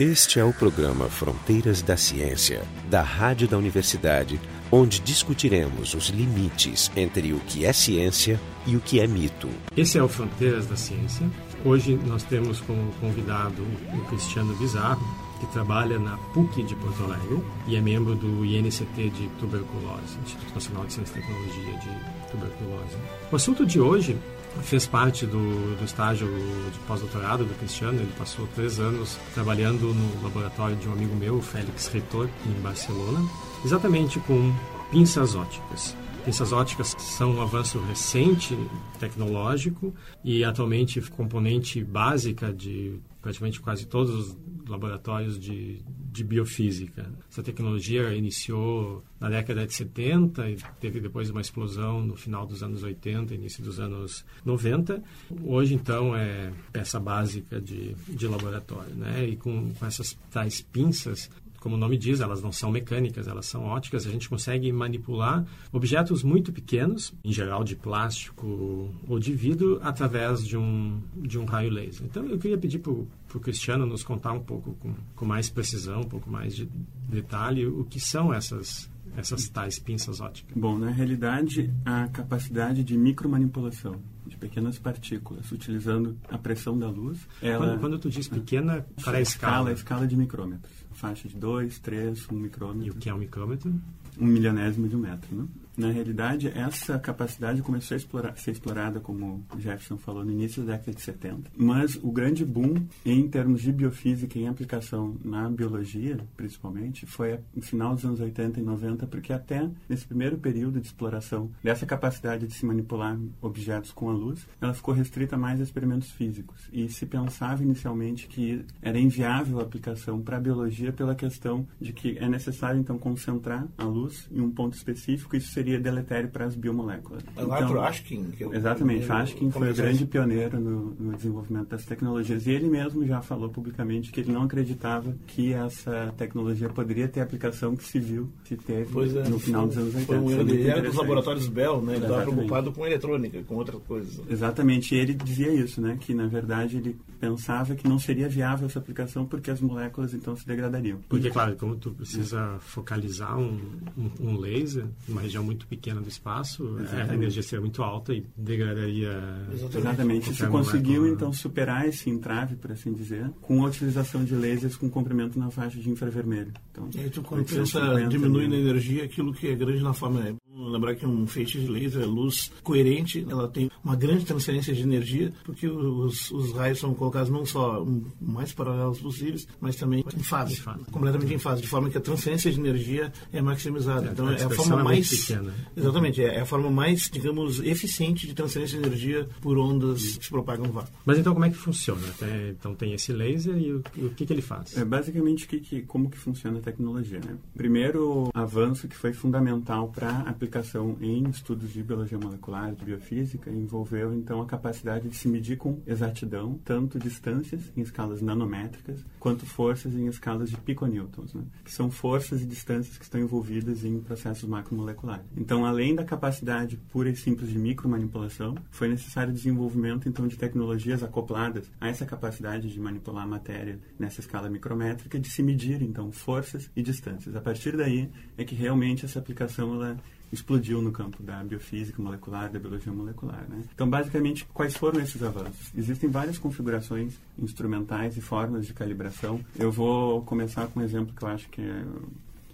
Este é o programa Fronteiras da Ciência, da Rádio da Universidade, onde discutiremos os limites entre o que é ciência e o que é mito. Esse é o Fronteiras da Ciência. Hoje nós temos como convidado o Cristiano Bizarro, que trabalha na PUC de Porto Alegre e é membro do INCT de tuberculose, Instituto Nacional de Ciência e Tecnologia de Tuberculose. O assunto de hoje fez parte do, do estágio de pós-doutorado do Cristiano. Ele passou três anos trabalhando no laboratório de um amigo meu, Félix Ritor, em Barcelona, exatamente com pinças óticas. Pinças óticas são um avanço recente tecnológico e atualmente componente básica de praticamente quase todos os laboratórios de, de biofísica. Essa tecnologia iniciou na década de 70 e teve depois uma explosão no final dos anos 80, início dos anos 90. Hoje, então, é peça básica de, de laboratório. Né? E com, com essas tais pinças, como o nome diz, elas não são mecânicas, elas são óticas. A gente consegue manipular objetos muito pequenos, em geral de plástico ou de vidro, através de um, de um raio laser. Então, eu queria pedir para o Cristiano nos contar um pouco com, com mais precisão, um pouco mais de detalhe, o que são essas essas tais pinças óticas? Bom, na realidade, a capacidade de micromanipulação de pequenas partículas, utilizando a pressão da luz. Ela, quando, quando tu diz pequena, para a escala? Escala, escala de micrômetros. Faixa de 2, 3, 1 micrômetro. E o que é um micrômetro? Um milionésimo de um metro, né? Na realidade, essa capacidade começou a explorar, ser explorada, como o Jefferson falou, no início da década de 70. Mas o grande boom em termos de biofísica em aplicação na biologia, principalmente, foi no final dos anos 80 e 90, porque até nesse primeiro período de exploração dessa capacidade de se manipular objetos com a luz, ela ficou restrita mais a experimentos físicos. E se pensava inicialmente que era inviável a aplicação para a biologia pela questão de que é necessário, então, concentrar a luz em um ponto específico. Isso seria seria deletério para as biomoléculas. É o Arthur Ashkin. Que eu, exatamente, eu, Ashkin foi o grande pioneiro no, no, desenvolvimento das tecnologias. E ele mesmo já falou publicamente que ele não acreditava que essa tecnologia poderia ter a aplicação que se viu, se teve é, no final dos anos 80. Foi um, ele era dos laboratórios Bell, né? ele estava preocupado com eletrônica, com outras coisas. Exatamente, e ele dizia isso, né? que na verdade ele pensava que não seria viável essa aplicação porque as moléculas então se degradariam. Porque, claro, como tu precisa focalizar um, um, um laser, uma região muito muito pequena do espaço, Exatamente. a energia seria muito alta e degradaria. Exatamente. Se conseguiu, então, superar esse entrave, por assim dizer, com a utilização de lasers com comprimento na faixa de infravermelho. Então, e aí tu, quando pensa, diminui na energia aquilo que é grande na forma lembrar que um feixe de laser, luz coerente, ela tem uma grande transferência de energia, porque os, os raios são colocados não só mais paralelos possíveis, mas também em fase, em fase, completamente em fase, de forma que a transferência de energia é maximizada. É, então é a forma é mais pequena. Exatamente é, a forma mais, digamos, eficiente de transferência de energia por ondas que se propagam no vácuo. Mas então como é que funciona? Tem, então tem esse laser e o, o que, que ele faz? É basicamente que, que, como que funciona a tecnologia. Né? Primeiro avanço que foi fundamental para aplicação em estudos de biologia molecular, de biofísica, envolveu então a capacidade de se medir com exatidão tanto distâncias em escalas nanométricas quanto forças em escalas de piconewtons, né? que são forças e distâncias que estão envolvidas em processos macromoleculares. Então, além da capacidade pura e simples de micromanipulação, foi necessário desenvolvimento então de tecnologias acopladas a essa capacidade de manipular a matéria nessa escala micrométrica, de se medir então forças e distâncias. A partir daí é que realmente essa aplicação ela explodiu no campo da biofísica molecular, da biologia molecular. Né? Então, basicamente, quais foram esses avanços? Existem várias configurações instrumentais e formas de calibração. Eu vou começar com um exemplo que eu acho que é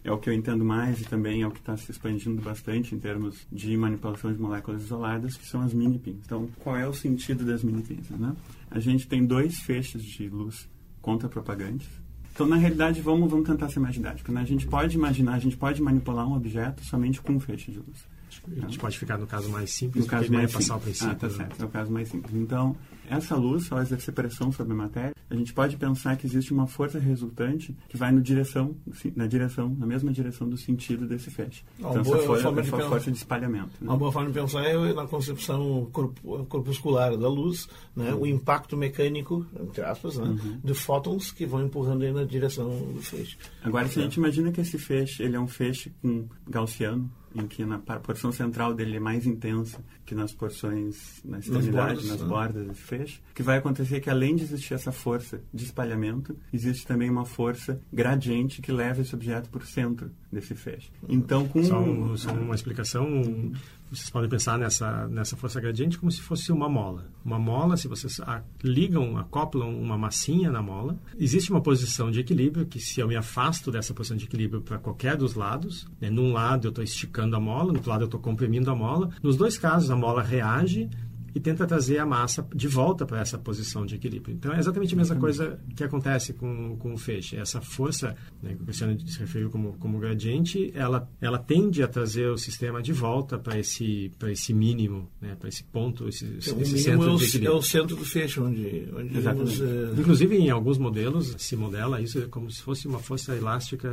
é o que eu entendo mais e também é o que está se expandindo bastante em termos de manipulação de moléculas isoladas, que são as mini-pins. Então, qual é o sentido das mini-pins? Né? A gente tem dois feixes de luz contra-propagantes, então, na realidade, vamos, vamos tentar ser mais didático. Né? A gente pode imaginar, a gente pode manipular um objeto somente com um feixe de luz. A gente pode ficar no caso mais simples, no caso mais passar o princípio. Ah, tá certo, é o caso mais simples. Então, essa luz, ao exercer pressão sobre a matéria, a gente pode pensar que existe uma força resultante que vai no direção, na direção, na mesma direção do sentido desse feixe. Então, boa essa forma, de força, força de espalhamento. Né? Uma boa forma de pensar é na concepção corpuscular da luz, né? Uhum. o impacto mecânico, entre aspas, né? Uhum. de fótons que vão empurrando ele na direção do feixe. Agora, se a gente imagina que esse feixe ele é um feixe com gaussiano, em que na porção central dele é mais intensa que nas porções, na extremidade, nas bordas, nas né? bordas feixe. O que vai acontecer é que além de existir essa força de espalhamento, existe também uma força gradiente que leva esse objeto para o centro desse feixe. Então, com... Só, só uma explicação vocês podem pensar nessa, nessa força gradiente como se fosse uma mola. Uma mola, se vocês ligam, acoplam uma massinha na mola, existe uma posição de equilíbrio que se eu me afasto dessa posição de equilíbrio para qualquer dos lados, né, num lado eu estou esticando a mola, no outro lado eu estou comprimindo a mola, nos dois casos a mola reage e tenta trazer a massa de volta para essa posição de equilíbrio. Então é exatamente a mesma coisa que acontece com, com o feixe. Essa força, né, que o Cristiano se referiu como, como gradiente, ela, ela tende a trazer o sistema de volta para esse, esse mínimo, né, para esse ponto, esse, então, esse centro é o, de equilíbrio. É o centro do feixe, onde, onde Exatamente. é... Inclusive, em alguns modelos, se modela isso como se fosse uma força elástica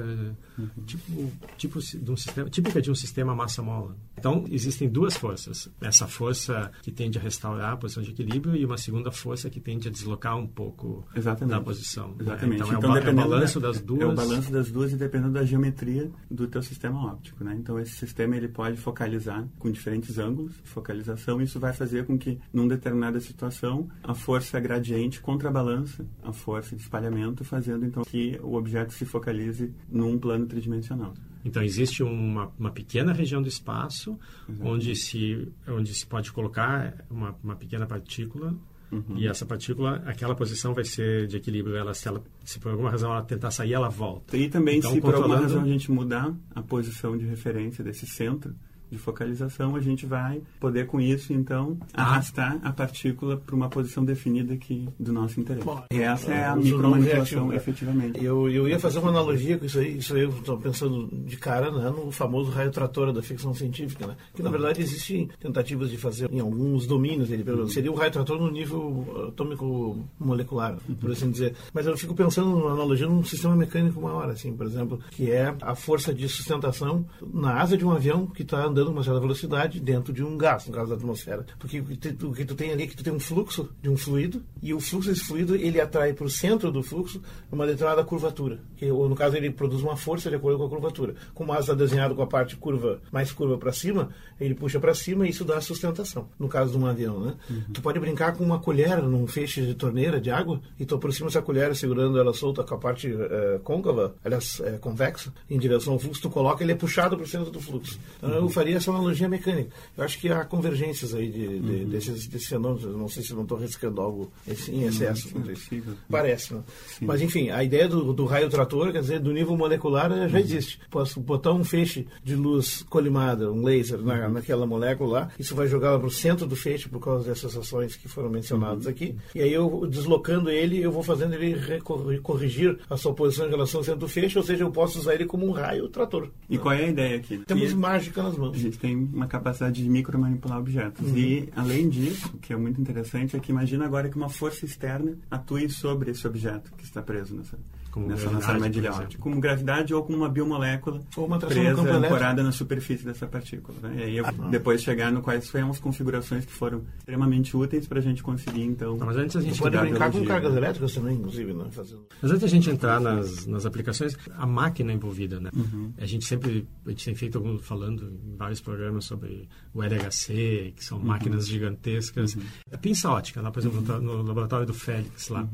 uhum. tipo, tipo de um sistema, típica de um sistema massa-mola. Então, existem duas forças. Essa força que tende a restaurar a posição de equilíbrio e uma segunda força que tende a deslocar um pouco Exatamente. da posição. Né? Exatamente. Então, então é, o, é o balanço da, das duas. É o balanço das duas e dependendo da geometria do teu sistema óptico. Né? Então, esse sistema ele pode focalizar com diferentes ângulos de focalização. Isso vai fazer com que, numa determinada situação, a força gradiente contrabalança a força de espalhamento, fazendo então que o objeto se focalize num plano tridimensional. Então existe uma, uma pequena região do espaço onde se onde se pode colocar uma, uma pequena partícula Uhum. E essa partícula, aquela posição vai ser de equilíbrio. Ela, se, ela, se por alguma razão ela tentar sair, ela volta. E também, então, se por alguma razão a gente mudar a posição de referência desse centro, de focalização, a gente vai poder com isso, então, arrastar a partícula para uma posição definida aqui do nosso interesse. Bom, e essa é a micromanipulação, efetivamente. Eu, eu ia fazer uma analogia com isso aí, isso aí eu estou pensando de cara né, no famoso raio trator da ficção científica, né? que na uhum. verdade existem tentativas de fazer em alguns domínios, ele, uhum. seria o raio trator no nível atômico molecular, por uhum. assim dizer. Mas eu fico pensando numa analogia num sistema mecânico maior, assim, por exemplo, que é a força de sustentação na asa de um avião que está andando andando uma certa velocidade dentro de um gás, no caso da atmosfera. Porque o que, tu, tem ali é que tu tem um fluxo de um fluido e o fluxo desse fluido ele atrai para o centro do fluxo uma determinada curvatura. Que, ou no caso ele produz uma força de acordo com a curvatura. Como o asa está desenhado com a parte curva mais curva para cima, ele puxa para cima e isso dá sustentação. No caso de um avião, né? Uhum. Tu pode brincar com uma colher num feixe de torneira de água e tu aproxima essa colher segurando ela solta com a parte é, côncava, aliás, é, convexa, em direção ao fluxo, tu coloca ele é puxado para o centro do fluxo. Então uhum. eu faria essa analogia mecânica. Eu acho que há convergências aí de, de, uhum. desses, desses fenômenos. Eu não sei se não estou arriscando algo em excesso. Sim, Parece, né? Mas, enfim, a ideia do, do, raio trator, quer dizer, do nível molecular já uhum. existe. Posso botar um feixe de luz colimada, um laser, na, uhum. naquela molécula lá. Isso vai jogar para o centro do feixe por causa dessas ações que foram mencionadas uhum. aqui. E aí, eu deslocando ele, eu vou fazendo ele corrigir a sua posição em relação ao centro do feixe, ou seja, eu posso usar ele como um raio trator. E qual é a ideia aqui? Temos e... mágica nas mãos gente tem uma capacidade de micromanipular objetos. Uhum. E, além disso, o que é muito interessante, é que imagina agora que uma força externa atue sobre esse objeto que está preso nessa, como nessa nossa armadilha óptica. Como gravidade ou como uma biomolécula ou uma presa, ancorada na superfície dessa partícula. Né? E aí eu, ah, depois chegar no quais foram as configurações que foram extremamente úteis para a gente conseguir, então... Não, mas antes a gente pode brincar com cargas elétricas também, inclusive, né? Fazendo... Mas antes a gente entrar nas, nas aplicações, a máquina envolvida, né? Uhum. A gente sempre, a gente tem feito algum, falando em vários programas sobre o LHC, que são uhum. máquinas gigantescas. Uhum. A pinça ótica, lá, por exemplo, uhum. no laboratório do Félix, lá.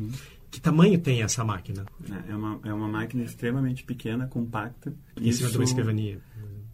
Que tamanho tem essa máquina? É, é uma, é uma máquina extremamente pequena, compacta. Em cima de uma escrivania?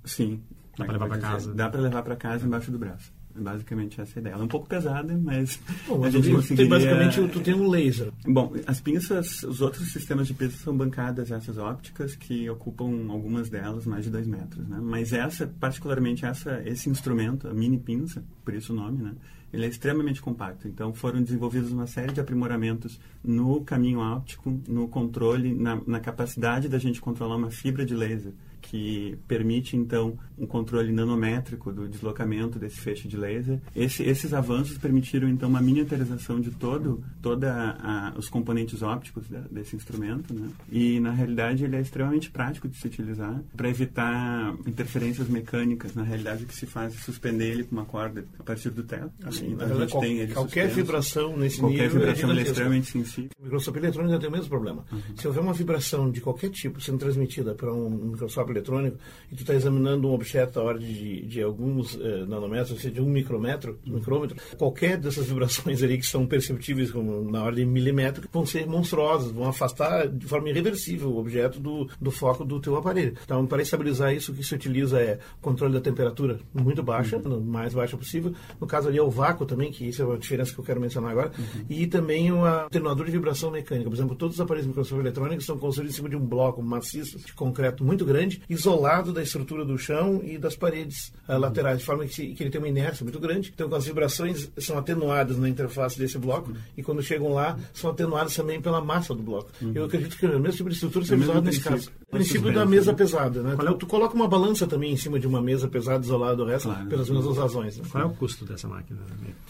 Sim. Dá para levar para casa? Dá para levar para casa embaixo do braço. É basicamente essa a ideia. Ela é um pouco pesada, mas Bom, a gente conseguiria... basicamente, tu tem um laser. Bom, as pinças, os outros sistemas de pinças são bancadas essas ópticas que ocupam algumas delas mais de dois metros, né? Mas essa, particularmente essa, esse instrumento, a mini pinça, por isso o nome, né? Ele é extremamente compacto. Então foram desenvolvidos uma série de aprimoramentos no caminho óptico, no controle, na, na capacidade da gente controlar uma fibra de laser que permite então um controle nanométrico do deslocamento desse feixe de laser. Esse, esses avanços permitiram então uma miniaturização de todo toda a, os componentes ópticos da, desse instrumento, né? E na realidade ele é extremamente prático de se utilizar para evitar interferências mecânicas. Na realidade o que se faz é suspender ele com uma corda a partir do teto. Assim, então, a gente qual, tem ele qualquer suspenso. vibração nesse qualquer nível é vibração é, é extremamente sensível. microscópio eletrônico tem o mesmo problema. Uhum. Se houver uma vibração de qualquer tipo sendo transmitida para um microscópio eletrônico e tu está examinando um objeto a ordem de, de alguns eh, nanômetros, ou seja, de um micrômetro, micrômetro, qualquer dessas vibrações ali que são perceptíveis como na ordem milimétrica vão ser monstruosas, vão afastar de forma irreversível o objeto do, do foco do teu aparelho. Então, para estabilizar isso, o que se utiliza é controle da temperatura muito baixa, uhum. mais baixa possível. No caso ali é o vácuo também, que isso é uma diferença que eu quero mencionar agora. Uhum. E também um atenuador de vibração mecânica. Por exemplo, todos os aparelhos microscópicos eletrônicos são construídos em cima de um bloco maciço de concreto muito grande, isolado da estrutura do chão e das paredes uh, laterais, de forma que, que, ele tem uma inércia muito grande. Então, as vibrações são atenuadas na interface desse bloco uhum. e quando chegam lá, são atenuadas também pela massa do bloco. Uhum. Eu acredito que o mesmo tipo de estrutura seja usado nesse caso. O princípio da mesa pesada, né? É tu, coloca uma balança também em cima de uma mesa pesada, isolada do resto, claro, pelas mesmas razões. Né? Qual é o custo dessa máquina?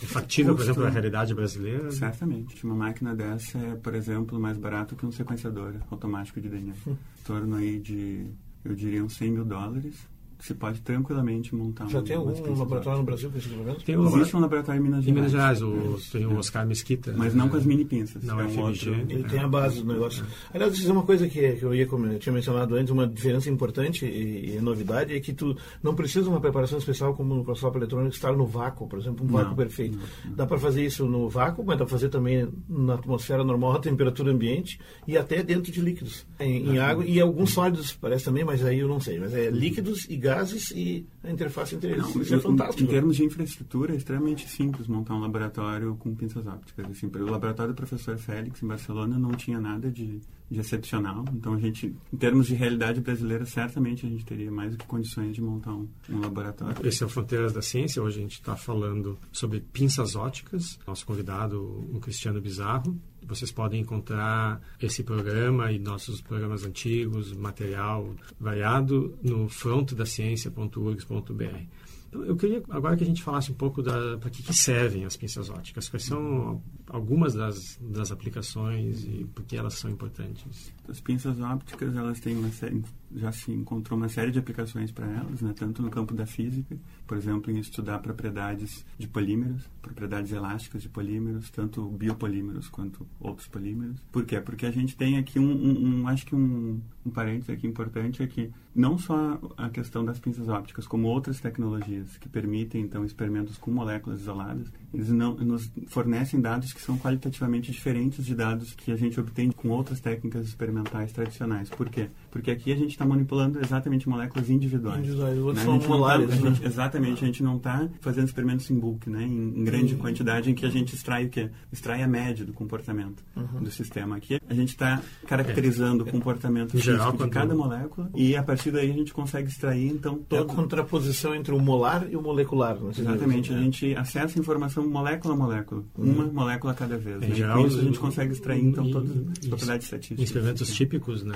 É factível, por exemplo, na realidade brasileira? Certamente. Uma máquina dessa é, por exemplo, mais barato que um sequenciador automático de DNA. Hum. Em torno aí de, eu diria, uns 100 mil dólares você pode tranquilamente montar Já um, tem algum laboratório no Brasil com esse equipamento? Tem um Existe um laboratório em Minas Gerais. Em Minas Gerais, o, tem o Oscar Mesquita. Mas não com as mini pinças. Não, é, é um outro, Ele é. tem a base do negócio. É. Aliás, isso é uma coisa que, que eu, ia, como eu tinha mencionado antes, uma diferença importante e, e, novidade é que tu não precisa de uma preparação especial como no microscópio eletrônico estar no vácuo, por exemplo, um vácuo não, perfeito. Não, não. Dá para fazer isso no vácuo, mas dá para fazer também na atmosfera normal, a temperatura ambiente e até dentro de líquidos, em, em água e alguns sólidos, parece também, mas aí eu não sei. Mas é líquidos e gases e a interface entre eles. Não, Isso é fantástico. Em, termos de infraestrutura, é extremamente simples montar um laboratório com pinças ópticas. Assim, o laboratório do professor Félix, em Barcelona, não tinha nada de, de excepcional. Então, a gente, em termos de realidade brasileira, certamente a gente teria mais do que condições de montar um, um laboratório. Esse é o Fronteiras da Ciência. Hoje a gente está falando sobre pinças ópticas. Nosso convidado, o Cristiano Bizarro. Vocês podem encontrar esse programa e nossos programas antigos, material variado no frontedaciencia.urgs.br. Então, eu queria agora que a gente falasse um pouco da para que, que, servem as pinças óticas, quais são algumas das, das aplicações e por que elas são importantes. As pinças ópticas elas têm uma série, já se encontrou uma série de aplicações para elas, né? tanto no campo da física, por exemplo, em estudar propriedades de polímeros, propriedades elásticas de polímeros, tanto biopolímeros quanto outros polímeros. Por quê? Porque a gente tem aqui um, um, um acho que um, um parênteses aqui importante é que não só a questão das pinças ópticas, como outras tecnologias que permitem então experimentos com moléculas isoladas, eles não nos fornecem dados que são qualitativamente diferentes de dados que a gente obtém com outras técnicas experimentais tradicionais. Por quê? Porque aqui a gente está manipulando exatamente moléculas individuais. Individuais, outros né? são tá molares. Tá, né? exatamente, a gente não está fazendo experimentos em bulk, né? em, em grande Sim. quantidade, em que a gente extrai o quê? Extrai a média do comportamento uhum. do sistema. Aqui a gente está caracterizando é. o comportamento geral, de cada molécula e a partir daí a gente consegue extrair então todo... É a contraposição entre o molar e o molecular. Exatamente, a né? gente acessa a informação molécula a molécula, uhum. uma molécula a cada vez. Em né? geral, isso a gente consegue extrair então todas as propriedades estatísticas. Em experimentos típicos, né?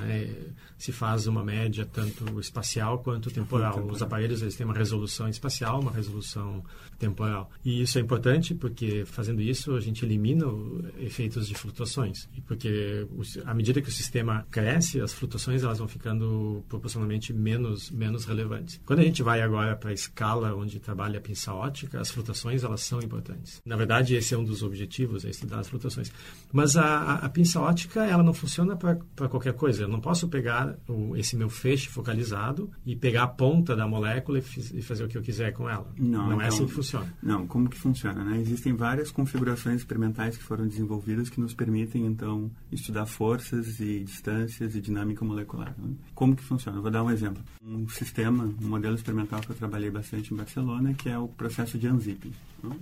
Se faz uma média tanto espacial quanto temporal. Os aparelhos eles têm uma resolução espacial, uma resolução temporal. E isso é importante porque fazendo isso a gente elimina efeitos de flutuações. E porque à medida que o sistema cresce, as flutuações elas vão ficando proporcionalmente menos menos relevantes. Quando a gente vai agora para a escala onde trabalha a pinça ótica, as flutuações elas são importantes. Na verdade, esse é um dos objetivos, é estudar as flutuações. Mas a, a, a pinça ótica ela não funciona para qualquer coisa. Eu não posso pegar o, esse meu feixe focalizado e pegar a ponta da molécula e, e fazer o que eu quiser com ela. Não, não então, é assim que funciona. Não, como que funciona? Né? Existem várias configurações experimentais que foram desenvolvidas que nos permitem, então, estudar forças e distâncias e dinâmica molecular. Né? Como que funciona? Eu vou dar um exemplo. Um sistema, um modelo experimental que eu trabalhei bastante em Barcelona, que é o processo de unzipping.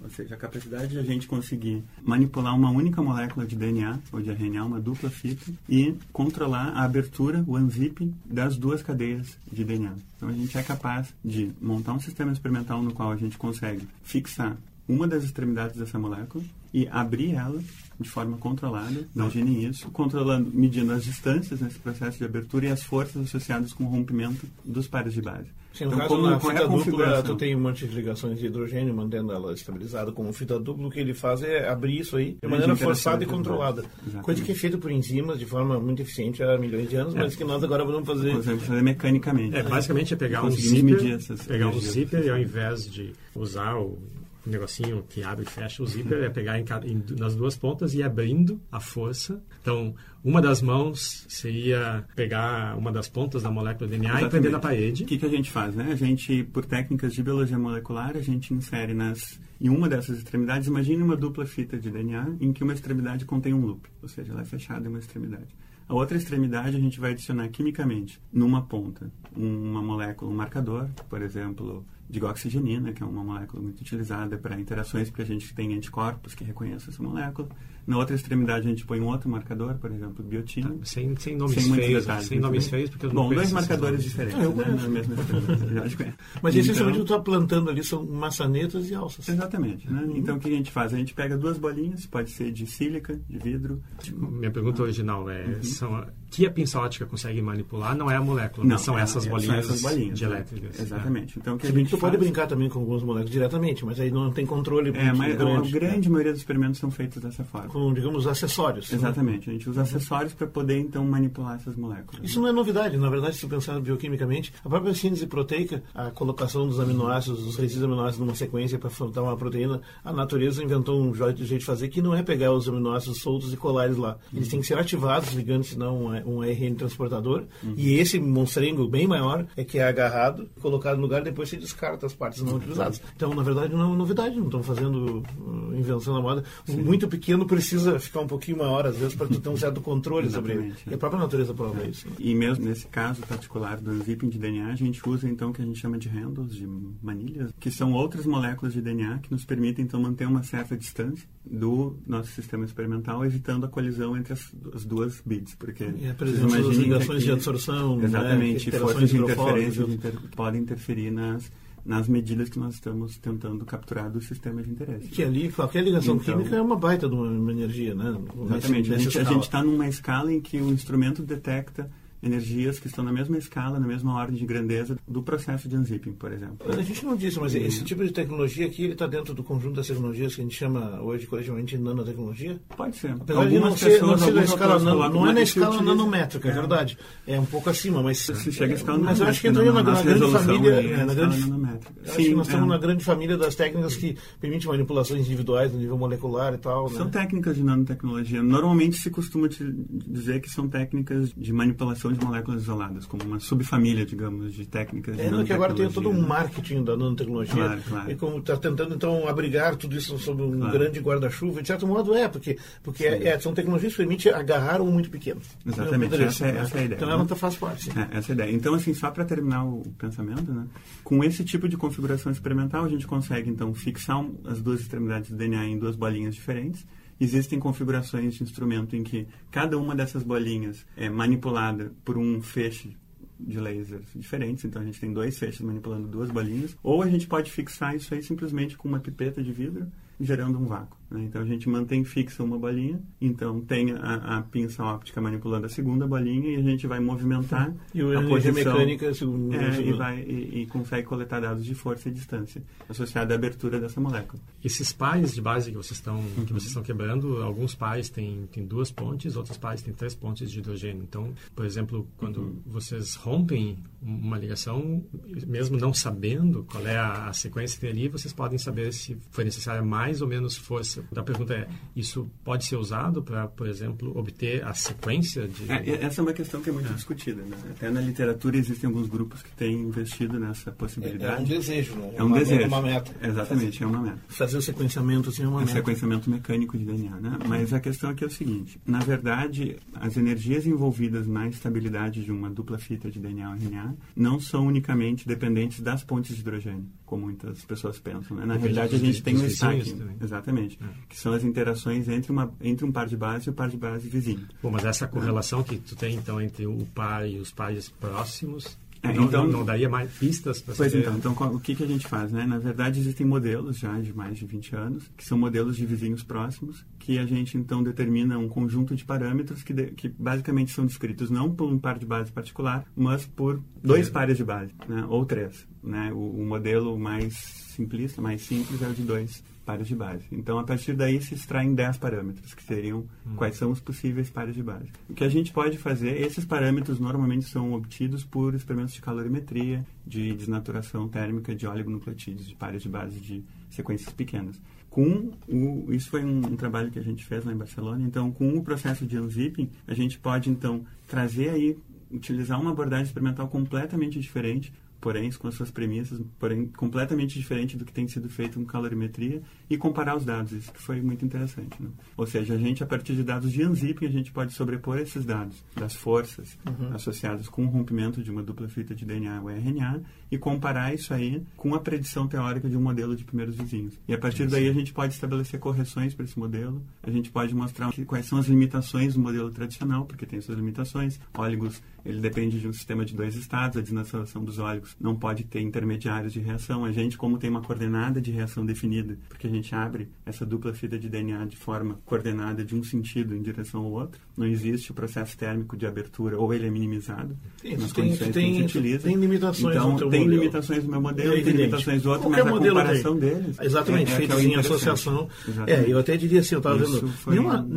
Ou seja, a capacidade de a gente conseguir manipular uma única molécula de DNA ou de RNA, uma dupla fita, e controlar a abertura, o unzipping das duas cadeias de DNA. Então a gente é capaz de montar um sistema experimental no qual a gente consegue fixar uma das extremidades dessa molécula e abrir ela de forma controlada, imagine isso, controlando, medindo as distâncias nesse processo de abertura e as forças associadas com o rompimento dos pares de base. Sim, no então, caso, como, na fita é dupla, tu tem um monte de ligações de hidrogênio, mantendo ela estabilizada como fita dupla. O que ele faz é abrir isso aí de maneira forçada e controlada. Exatamente. Coisa que é feita por enzimas de forma muito eficiente há milhões de anos, é. mas que nós agora vamos fazer... Consegue fazer mecanicamente. É, basicamente é pegar um zíper, pegar um zíper e ao invés de usar o um negocinho que abre e fecha o zíper, é pegar em, em, nas duas pontas e ir abrindo a força. Então, uma das mãos seria pegar uma das pontas da molécula DNA Exatamente. e prender na parede. O que, que a gente faz, né? A gente, por técnicas de biologia molecular, a gente insere nas em uma dessas extremidades, imagine uma dupla fita de DNA em que uma extremidade contém um loop, ou seja, ela é fechada em uma extremidade. A outra extremidade a gente vai adicionar quimicamente, numa ponta, uma molécula, um marcador, por exemplo, digoxigenina, que é uma molécula muito utilizada para interações, porque a gente tem anticorpos que reconhecem essa molécula. Na outra extremidade a gente põe um outro marcador, por exemplo, biotina. Tá, sem, sem nomes sem feios, detalhes, sem nomes feios, porque eu Bom, dois marcadores diferentes, é, né, na mesma extremidade. Mas então, essencialmente o que tu está plantando ali são maçanetas e alças. Exatamente. Né? Uhum. Então o que a gente faz? A gente pega duas bolinhas, pode ser de sílica, de vidro. Minha pergunta original é, uhum. são, que a pinça ótica consegue manipular não é a molécula, não, são, é, essas bolinhas são essas bolinhas de elétricas. Exatamente. É. Então, que a gente tu faz... pode brincar também com algumas moléculas diretamente, mas aí não tem controle É, mas grande, a grande maioria dos experimentos são feitos dessa forma. Com, digamos, acessórios. Né? Exatamente. Né? A gente usa acessórios para poder, então, manipular essas moléculas. Isso não é novidade. Na verdade, se pensar bioquimicamente, a própria síntese proteica, a colocação dos aminoácidos, dos resíduos aminoácidos numa sequência para formar uma proteína, a natureza inventou um jeito de fazer que não é pegar os aminoácidos soltos e colar eles lá. Eles têm que ser ativados, ligando, senão um ARN transportador. Uhum. E esse monstrengo bem maior é que é agarrado, colocado no lugar depois se descarta as partes não utilizadas. Então, na verdade, não é novidade, não estão fazendo uh, invenção da moda. Sim. Muito pequeno precisa ficar um pouquinho maior, às vezes, para tu ter um certo controle sobre ele. E a própria natureza prova é. isso. Né? E mesmo nesse caso particular do zipping de DNA, a gente usa então o que a gente chama de handles, de manilhas, que são outras moléculas de DNA que nos permitem então manter uma certa distância do nosso sistema experimental, evitando a colisão entre as, as duas bits, porque a presença das ligações de absorção, né, exatamente, né, forças de interferência inter, podem interferir nas nas medidas que nós estamos tentando capturar do sistema de interesse. Que ali, qualquer ligação então, química é uma baita de uma energia, né? Exatamente. a gente está numa escala em que o instrumento detecta energias que estão na mesma escala, na mesma ordem de grandeza do processo de unzipping, por exemplo. A gente não disse, mas e... esse tipo de tecnologia aqui, está dentro do conjunto das tecnologias que a gente chama hoje coletivamente de nanotecnologia? Pode ser. Apesar algumas de não ser, pessoas, não ser na escala, não, não é na escala nanométrica, é verdade. É um pouco acima, mas... Se chega a escala Mas eu acho que entrou na, na, grande família... É, na grande, Sim, acho que nós estamos é. na grande família das técnicas que permitem manipulações individuais no nível molecular e tal. São né? técnicas de nanotecnologia. Normalmente se costuma dizer que são técnicas de manipulação de moléculas isoladas como uma subfamília, digamos, de técnicas. É, que agora tem todo um né? marketing da nanotecnologia. Claro, claro. E como está tentando, então, abrigar tudo isso sob um claro. grande guarda-chuva, de certo modo é, porque, porque é, é, são tecnologias que permitem agarrar um muito pequeno. Exatamente, essa, é, essa é a ideia. Então ela não faz parte. É, essa é a ideia. Então, assim, só para terminar o pensamento, né? com esse tipo de configuração experimental, a gente consegue, então, fixar as duas extremidades do DNA em duas bolinhas diferentes Existem configurações de instrumento em que cada uma dessas bolinhas é manipulada por um feixe de lasers diferentes, então a gente tem dois feixes manipulando duas bolinhas, ou a gente pode fixar isso aí simplesmente com uma pipeta de vidro gerando um vácuo. Né? Então a gente mantém fixa uma bolinha, então tem a, a, pinça óptica manipulando a segunda bolinha e a gente vai movimentar e a posição mecânica segundo, é, e, vai, e, e, consegue coletar dados de força e distância associada à abertura dessa molécula. Esses pares de base que vocês estão uhum. que vocês estão quebrando, alguns pares têm, têm duas pontes, outros pares têm três pontes de hidrogênio. Então, por exemplo, quando uhum. vocês rompem uma ligação, mesmo não sabendo qual é a, a sequência que tem ali, vocês podem saber se foi necessária mais ou menos força. A pergunta é, isso pode ser usado para, por exemplo, obter a sequência de... É, essa é uma questão que é muito é. discutida. Né? Até na literatura existem alguns grupos que têm investido nessa possibilidade. É, é um desejo, né? É, um uma, desejo. É uma meta. Exatamente, é uma meta. Fazer o sequenciamento assim é uma é meta. sequenciamento mecânico de DNA, né? Mas a questão aqui é o seguinte, na verdade, as energias envolvidas na estabilidade de uma dupla fita de DNA ou RNA não são unicamente dependentes das pontes de hidrogênio, como muitas pessoas pensam. Né? Na realidade, a gente tem um stacking, exatamente. Que são as interações entre, uma, entre um par de base e o par de base vizinho. Bom, mas essa correlação que tu tem, então, entre o par e os pares próximos é, não, então, não, não, daria mais pistas para Pois então, então o que, que a gente faz? Né? Na verdade, existem modelos já de mais de 20 anos, que são modelos de vizinhos próximos, que a gente então determina um conjunto de parâmetros que, de, que basicamente são descritos não por um par de base particular, mas por dois é. pares de base, né? ou três. Né? O, o modelo mais simplista, mais simples, é o de dois pares de base. Então, a partir daí se extraem 10 parâmetros, que seriam hum. quais são os possíveis pares de base. O que a gente pode fazer, esses parâmetros normalmente são obtidos por experimentos de calorimetria, de desnaturação térmica de oligonucleotídeos, de pares de base de sequências pequenas. Com o, isso foi um, um, trabalho que a gente fez lá em Barcelona. Então, com o processo de unzipping, a gente pode então trazer aí utilizar uma abordagem experimental completamente diferente, porém com as suas premissas, porém completamente diferente do que tem sido feito com calorimetria e comparar os dados. Isso que foi muito interessante. Né? Ou seja, a gente, a partir de dados de unzipping, a gente pode sobrepor esses dados das forças uhum. associadas com o rompimento de uma dupla fita de DNA ou RNA e comparar isso aí com a predição teórica de um modelo de primeiros vizinhos. E a partir daí a gente pode estabelecer correções para esse modelo, a gente pode mostrar quais são as limitações do modelo tradicional, porque tem suas limitações. Óligos, ele depende de um sistema de dois estados, a desnaturação dos óligos não pode ter intermediários de reação. A gente, como tem uma coordenada de reação definida, porque a gente abre essa dupla fita de DNA de forma coordenada de um sentido em direção ao outro, não existe o processo térmico de abertura, ou ele é minimizado nas tem, condições tem. Tem limitações então, no tem modelo. limitações no meu modelo, é tem limitações do outro, Qualquer mas a comparação tem. deles... Exatamente, é, é em associação. É, eu até diria assim, eu estava vendo... Nenhuma,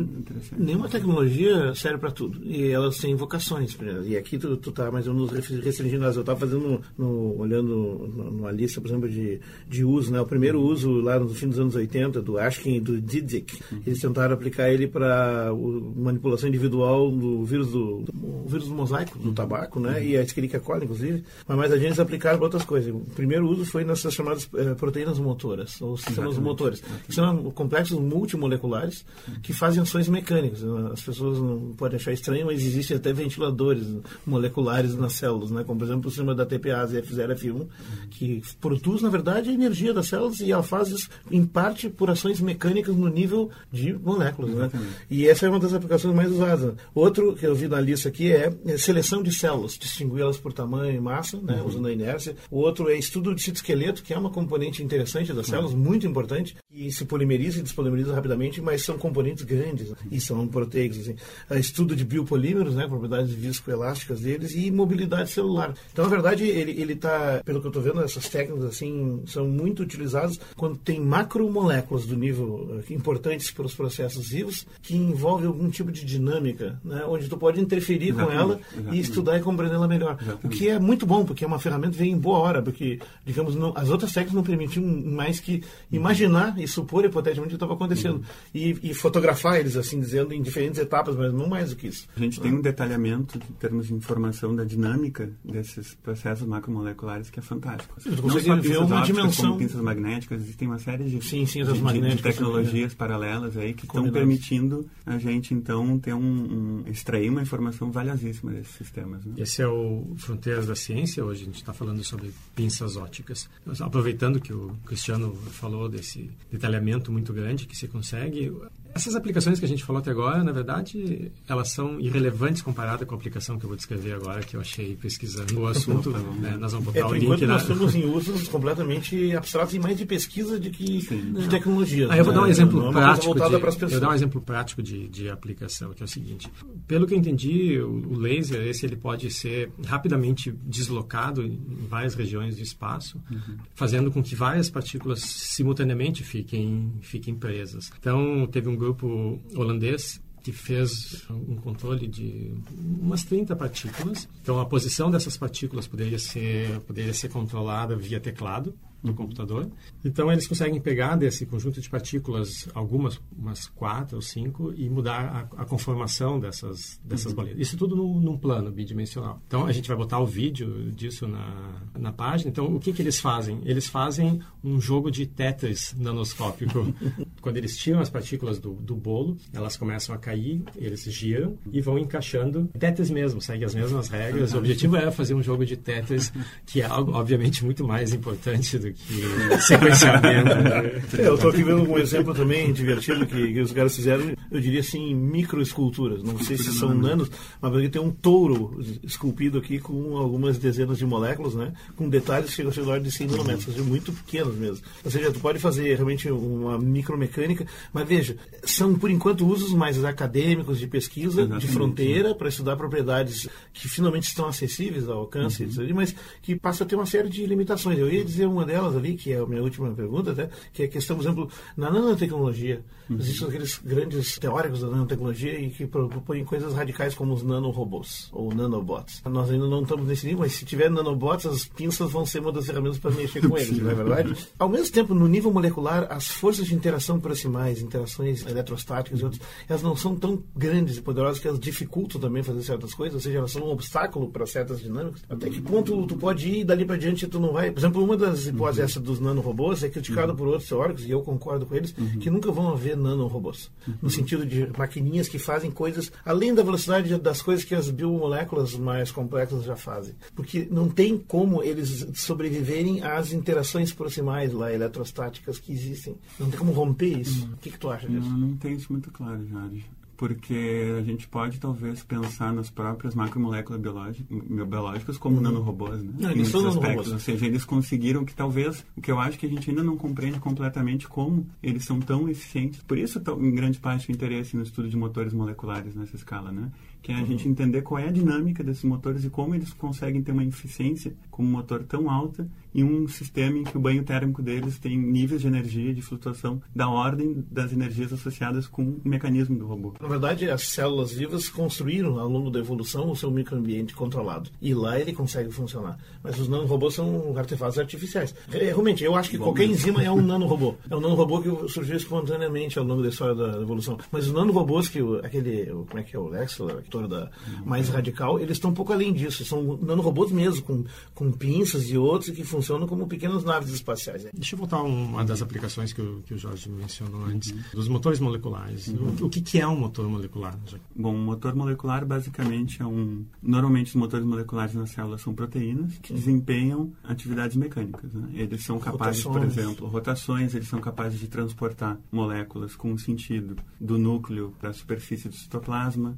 nenhuma tecnologia serve para tudo. E elas têm vocações. E aqui tu, tu tá mais ou menos restringindo. Eu estava fazendo no, olhando numa lista, por exemplo, de, de uso, né? O primeiro uso lá no fim dos anos 80 do Ashkin e do Didzik, uhum. eles tentaram aplicar ele para manipulação individual do vírus do, do, vírus do mosaico, do tabaco, né? Uhum. E a Escherichia coli, inclusive. Mas mais adiante eles aplicaram para outras coisas. O primeiro uso foi nessas chamadas é, proteínas motoras, ou sistemas Exatamente. motores, que são complexos multimoleculares que fazem ações mecânicas. As pessoas não podem achar estranho, mas existem até ventiladores moleculares nas células, né? Como, por exemplo, o sistema da TPase F0, F1, que produz, na verdade, a energia das células e ela faz isso, em parte, por ações mecânicas no nível de moléculas. Né? E essa é uma das aplicações mais usadas. Outro que eu vi na lista aqui é, é seleção de células, distingui-las por tamanho e massa, né, uhum. usando a inércia. O outro é estudo de citoesqueleto, que é uma componente interessante das células, uhum. muito importante, e se polimeriza e despolimeriza rapidamente, mas são componentes grandes e são proteicos. Assim. Estudo de biopolímeros, né, propriedades viscoelásticas deles, e mobilidade celular. Então, na verdade, ele está, pelo que eu estou vendo, essas técnicas assim são muito utilizadas quando tem macromoléculas do nível uh, importantes para os processos vivos que envolve algum tipo de dinâmica, né, onde tu pode interferir exatamente, com ela exatamente. e estudar e compreendê-la melhor. Exatamente. O que é muito bom, porque é uma ferramenta que vem em boa hora, porque, digamos, não, as outras técnicas não permitiam mais que imaginar e supor hipoteticamente o que estava acontecendo. Uhum. E, e, fotografar eles, assim dizendo, em diferentes etapas, mas não mais do que isso. A gente tem um detalhamento em termos de informação da dinâmica desses processos macromoleculares que é fantástico. Você não consegue ver uma dimensão. Como pinças magnéticas, existem uma série de, sim, sim, de, de, de tecnologias paralelas aí que estão permitindo a gente, então, ter um, um, extrair uma informação valiosíssima desses sistemas. Né? Esse é o Fronteiras da Ciência. Hoje a gente está falando sobre pinças óticas. Aproveitando que o Cristiano falou desse detalhamento muito grande que se consegue, essas aplicações que a gente falou até agora, na verdade, elas são irrelevantes comparada com a aplicação que eu vou descrever agora, que eu achei pesquisando o assunto. né? Nós vamos botar é, o link nós estamos em usos completamente abstratos e mais de pesquisa de que Sim. de tecnologia. Ah, eu vou dar um né? exemplo prático. De, eu vou dar um exemplo prático de, de aplicação, que é o seguinte. Pelo que eu entendi, o, o laser, esse ele pode ser rapidamente deslocado em várias regiões do espaço, uhum. fazendo com que várias partículas simultaneamente fiquem, fiquem presas. Então, teve um grupo holandês que fez um controle de umas 30 partículas. Então, a posição dessas partículas poderia ser, poderia ser controlada via teclado no computador. Então eles conseguem pegar desse conjunto de partículas algumas, umas quatro ou cinco e mudar a, a conformação dessas dessas uhum. bolinhas. Isso tudo no, num plano bidimensional. Então a gente vai botar o vídeo disso na, na página. Então o que que eles fazem? Eles fazem um jogo de Tetris nanoscópico. Quando eles tiram as partículas do, do bolo, elas começam a cair, eles giram e vão encaixando Tetris mesmo, segue as mesmas regras. O objetivo é fazer um jogo de Tetris que é algo obviamente muito mais importante do que sequenciamento. Né? É, eu estou aqui vendo um exemplo também divertido que, que, os caras fizeram, eu diria assim, microesculturas. Não sei se são nanos, mas aqui tem um touro esculpido aqui com algumas dezenas de moléculas, né? Com detalhes que chegam a ser de 100 nanômetros, muito pequenos mesmo. Ou seja, tu pode fazer realmente uma micromecânica, mas veja, são por enquanto usos mais acadêmicos de pesquisa, Exatamente, de fronteira, para estudar propriedades que finalmente estão acessíveis ao alcance, uhum. mas que passa a ter uma série de limitações. Eu ia dizer uma delas delas ali, que é a minha última pergunta até, que é a questão, por exemplo, na nanotecnologia. Uhum. Existem aqueles grandes teóricos da nanotecnologia e que propõem coisas radicais como os nanorobôs ou nanobots. Nós ainda não estamos nesse nível, mas se tiver nanobots, as pinças vão ser uma das ferramentas para mexer com eles, não é verdade? Ao mesmo tempo, no nível molecular, as forças de interação proximais, interações eletrostáticas e outras, elas não são tão grandes e poderosas que elas dificultam também fazer certas coisas, ou seja, elas são um obstáculo para certas dinâmicas. Até que ponto tu pode ir e dali para diante tu não vai. Por exemplo, uma das hipóteses uhum. essa dos nanorobôs é criticada uhum. por outros teóricos, e eu concordo com eles, uhum. que nunca vão haver nanorobôs. Uhum. No sentido de maquininhas que fazem coisas além da velocidade das coisas que as biomoléculas mais complexas já fazem. Porque não tem como eles sobreviverem às interações proximais lá, eletrostáticas que existem. Não tem como romper isso. Uhum. O que, que tu acha disso? Não, não isso muito claro, Jorge porque a gente pode talvez pensar nas próprias macromoléculas biológicas como uhum. nanorobôs, né? Não, eles são aspectos, ou seja, eles conseguiram que talvez o que eu acho que a gente ainda não compreende completamente como eles são tão eficientes. Por isso, em grande parte, o interesse no estudo de motores moleculares nessa escala, né? Que é a gente entender qual é a dinâmica desses motores e como eles conseguem ter uma eficiência com um motor tão alta em um sistema em que o banho térmico deles tem níveis de energia de flutuação da ordem das energias associadas com o mecanismo do robô. Na verdade, as células vivas construíram ao longo da evolução o seu microambiente controlado e lá ele consegue funcionar. Mas os nanorobôs são artefatos artificiais. É, realmente, eu acho que Bom qualquer mesmo. enzima é um nanorobô. É um nanorobô que surgiu espontaneamente ao longo da história da evolução. Mas os nanorobôs que aquele, como é que é o Lexler, da mais radical, eles estão um pouco além disso. São nanorobôs mesmo, com, com pinças e outros que funcionam como pequenas naves espaciais. Deixa eu voltar a uma das aplicações que o, que o Jorge mencionou antes, uhum. dos motores moleculares. Uhum. O, o que, que, é um motor molecular? Bom, um motor molecular basicamente é um... Normalmente os motores moleculares na célula são proteínas que uhum. desempenham atividades mecânicas. Né? Eles são capazes, rotações. por exemplo, rotações, eles são capazes de transportar moléculas com o sentido do núcleo para a superfície do citoplasma,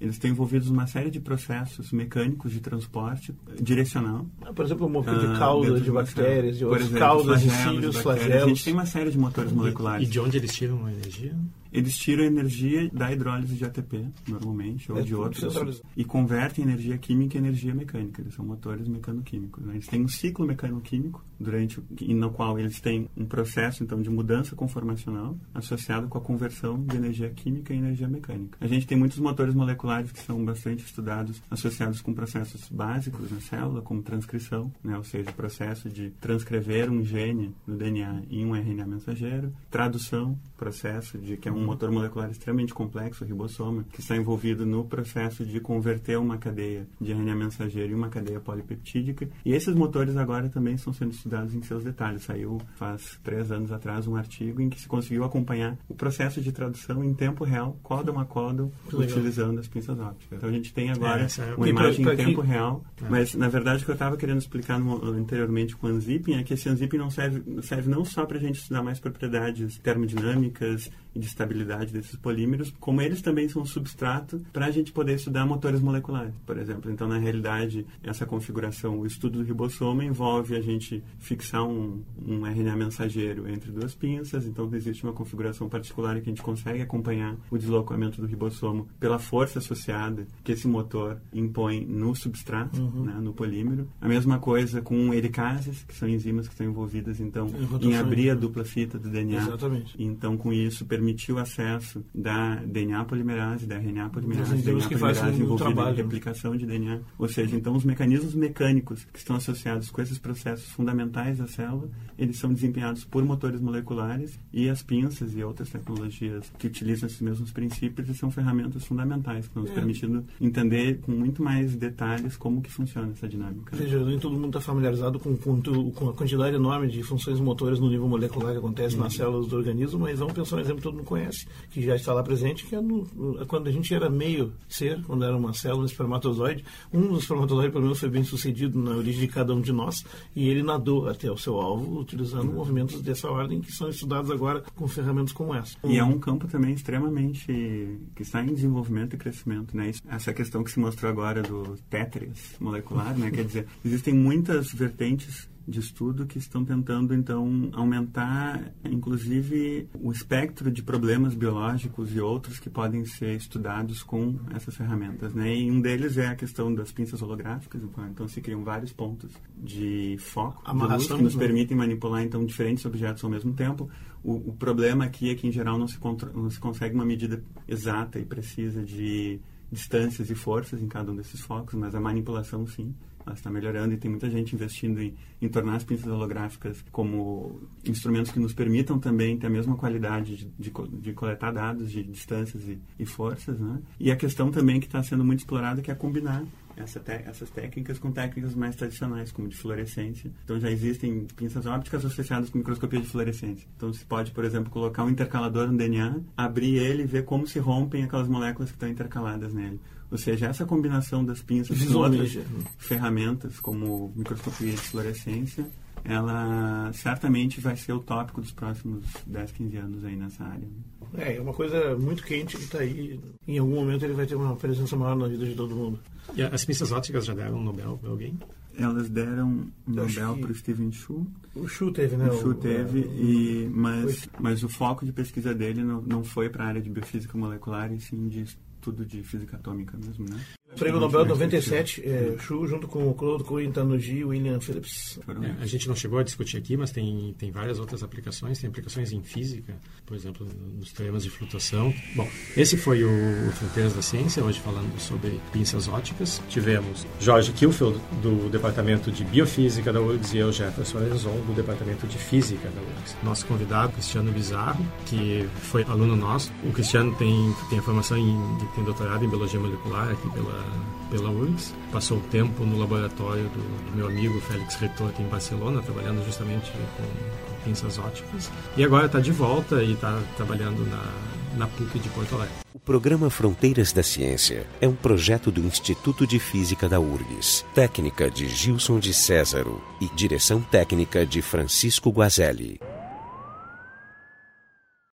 eles estão envolvidos numa série de processos mecânicos de transporte direcional. Ah, por exemplo, o movimento de ah, caudas de bactérias, de outras caudas de cílios, flagelos. A gente tem uma série de motores moleculares. E de onde eles tiram a energia? Eles tiram energia da hidrólise de ATP, normalmente, ou é, de outros, e convertem energia química em energia mecânica. Eles são motores mecanoquímicos. Né? Eles têm um ciclo mecanoquímico, durante no qual eles têm um processo então de mudança conformacional associado com a conversão de energia química em energia mecânica. A gente tem muitos motores moleculares que são bastante estudados, associados com processos básicos na célula, como transcrição, né? ou seja, o processo de transcrever um gene no DNA em um RNA mensageiro, tradução, processo de que é um um motor molecular extremamente complexo, o ribossoma, que está envolvido no processo de converter uma cadeia de RNA mensageiro em uma cadeia polipeptídica. E esses motores agora também estão sendo estudados em seus detalhes. Saiu faz três anos atrás um artigo em que se conseguiu acompanhar o processo de tradução em tempo real, códon a códon, utilizando as pinças ópticas. Então a gente tem agora é, uma imagem pra, pra em tempo que... real, é. mas na verdade o que eu estava querendo explicar no, anteriormente com o Anzipping é que esse Anzipping não serve, serve não só para a gente estudar mais propriedades termodinâmicas e de estabilidade desses polímeros, como eles também são substrato para a gente poder estudar motores moleculares, por exemplo. Então, na realidade, essa configuração, o estudo do ribossoma envolve a gente fixar um, um RNA mensageiro entre duas pinças, então existe uma configuração particular em que a gente consegue acompanhar o deslocamento do ribossomo pela força associada que esse motor impõe no substrato, uhum. né, no polímero. A mesma coisa com helicases, que são enzimas que estão envolvidas, então, em abrir a dupla fita do DNA. Exatamente. Então, com isso, permitiu acesso da DNA polimerase, da RNA polimerase, da DNA polimerase envolvida em replicação de DNA. Ou seja, então os mecanismos mecânicos que estão associados com esses processos fundamentais da célula, eles são desempenhados por motores moleculares e as pinças e outras tecnologias que utilizam esses mesmos princípios são ferramentas fundamentais que nos é. permitindo entender com muito mais detalhes como que funciona essa dinâmica. Ou seja, nem todo mundo está familiarizado com, com, com, a quantidade enorme de funções motoras no nível molecular que acontece nas células do organismo, mas vamos pensar, por exemplo, todo mundo conhece, que já está lá presente, que é no, quando a gente era meio ser, quando era uma célula, um espermatozoide, um dos espermatozoides, pelo menos, foi bem sucedido na origem de cada um de nós, e ele nadou até o seu alvo utilizando uhum. movimentos dessa ordem que são estudados agora com ferramentas como essa. E é um campo também extremamente que está em desenvolvimento e crescimento, né? Essa questão que se mostrou agora do tétris molecular, né? Quer dizer, existem muitas vertentes de estudo que estão tentando então aumentar, inclusive, o espectro de problemas biológicos e outros que podem ser estudados com essas ferramentas, né? E um deles é a questão das pinças holográficas, então se criam vários pontos de foco de luz que nos né? permitem manipular então diferentes objetos ao mesmo tempo. O, o problema aqui é que em geral não se, não se consegue uma medida exata e precisa de distâncias e forças em cada um desses focos, mas a manipulação sim está melhorando e tem muita gente investindo em, em, tornar as pinças holográficas como instrumentos que nos permitam também ter a mesma qualidade de, de, de coletar dados de distâncias e, e, forças, né? E a questão também que está sendo muito explorada que é combinar essa essas técnicas com técnicas mais tradicionais, como de fluorescência. Então já existem pinças ópticas associadas com microscopia de fluorescência. Então se pode, por exemplo, colocar um intercalador no DNA, abrir ele e ver como se rompem aquelas moléculas que estão intercaladas nele. Ou seja, essa combinação das pinças com outras ferramentas, como microscopia de fluorescência, ela certamente vai ser o tópico dos próximos 10, 15 anos aí nessa área. É, é uma coisa muito quente que está aí. Em algum momento ele vai ter uma presença maior na vida de todo mundo. E as pinças óticas já deram um Nobel para alguém? Elas deram um Nobel para o Steven Chu. O Chu teve, né? O Chu teve, é, e, mas, mas o foco de pesquisa dele não, não foi para a área de biofísica molecular, e sim de tudo de física atômica mesmo, né? Prêmio Nobel 97, é, Chu, junto com o Claude Corintanuji e William Phillips. É, a gente não chegou a discutir aqui, mas tem, tem várias outras aplicações. Tem aplicações em física, por exemplo, nos teoremas de flutuação. Bom, esse foi o Fronteiras da Ciência, hoje falando sobre pinças óticas. Tivemos Jorge Kilfield, do Departamento de Biofísica da URGS, e eu, Jefferson Arenzon, do Departamento de Física da URGS. Nosso convidado, Cristiano Bizarro, que foi aluno nosso. O Cristiano tem, tem a formação em, tem doutorado em Biologia Molecular aqui pela pela URGS. Passou tempo no laboratório do, do meu amigo Félix Retot em Barcelona, trabalhando justamente com, com pinças óticas. E agora está de volta e está trabalhando na, na PUC de Porto Alegre. O programa Fronteiras da Ciência é um projeto do Instituto de Física da URGS, técnica de Gilson de Césaro e direção técnica de Francisco Guazelli.